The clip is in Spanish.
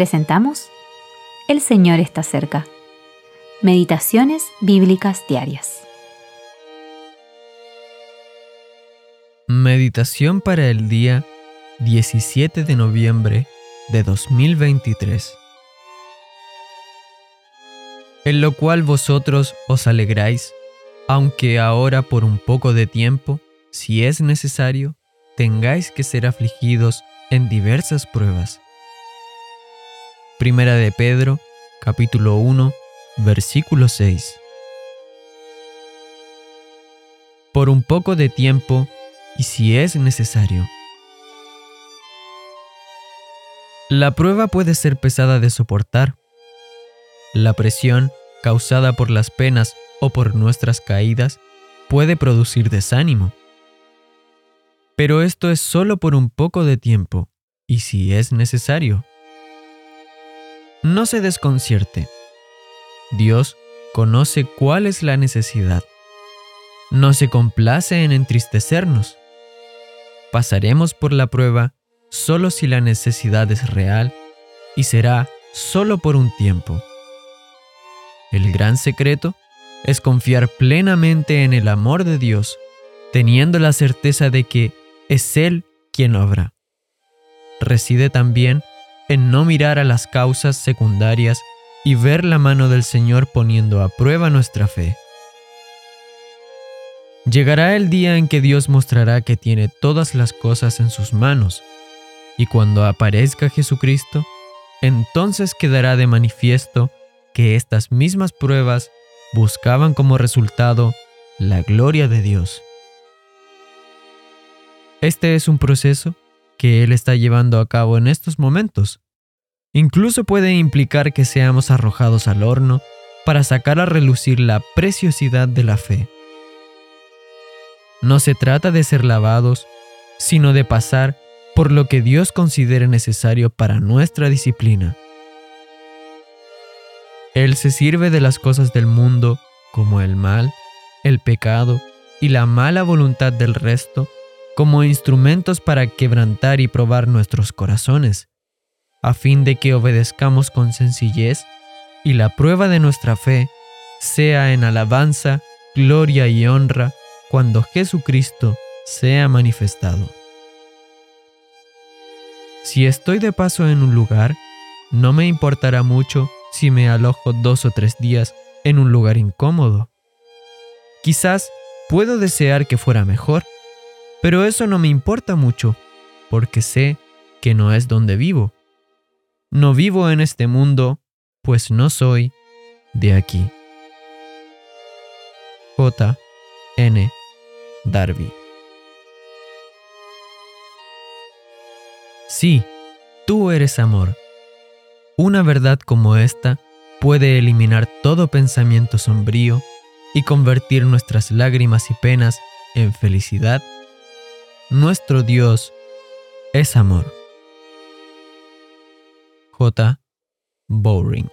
presentamos El Señor está cerca. Meditaciones Bíblicas Diarias. Meditación para el día 17 de noviembre de 2023. En lo cual vosotros os alegráis, aunque ahora por un poco de tiempo, si es necesario, tengáis que ser afligidos en diversas pruebas. Primera de Pedro, capítulo 1, versículo 6. Por un poco de tiempo, y si es necesario. La prueba puede ser pesada de soportar. La presión, causada por las penas o por nuestras caídas, puede producir desánimo. Pero esto es solo por un poco de tiempo, y si es necesario. No se desconcierte. Dios conoce cuál es la necesidad. No se complace en entristecernos. Pasaremos por la prueba solo si la necesidad es real y será solo por un tiempo. El gran secreto es confiar plenamente en el amor de Dios, teniendo la certeza de que es Él quien obra. Reside también en no mirar a las causas secundarias y ver la mano del Señor poniendo a prueba nuestra fe. Llegará el día en que Dios mostrará que tiene todas las cosas en sus manos, y cuando aparezca Jesucristo, entonces quedará de manifiesto que estas mismas pruebas buscaban como resultado la gloria de Dios. Este es un proceso que Él está llevando a cabo en estos momentos. Incluso puede implicar que seamos arrojados al horno para sacar a relucir la preciosidad de la fe. No se trata de ser lavados, sino de pasar por lo que Dios considere necesario para nuestra disciplina. Él se sirve de las cosas del mundo, como el mal, el pecado y la mala voluntad del resto, como instrumentos para quebrantar y probar nuestros corazones, a fin de que obedezcamos con sencillez y la prueba de nuestra fe sea en alabanza, gloria y honra cuando Jesucristo sea manifestado. Si estoy de paso en un lugar, no me importará mucho si me alojo dos o tres días en un lugar incómodo. Quizás puedo desear que fuera mejor, pero eso no me importa mucho, porque sé que no es donde vivo. No vivo en este mundo, pues no soy de aquí. J. N. Darby. Sí, tú eres amor. Una verdad como esta puede eliminar todo pensamiento sombrío y convertir nuestras lágrimas y penas en felicidad. Nuestro Dios es amor. J. Bowring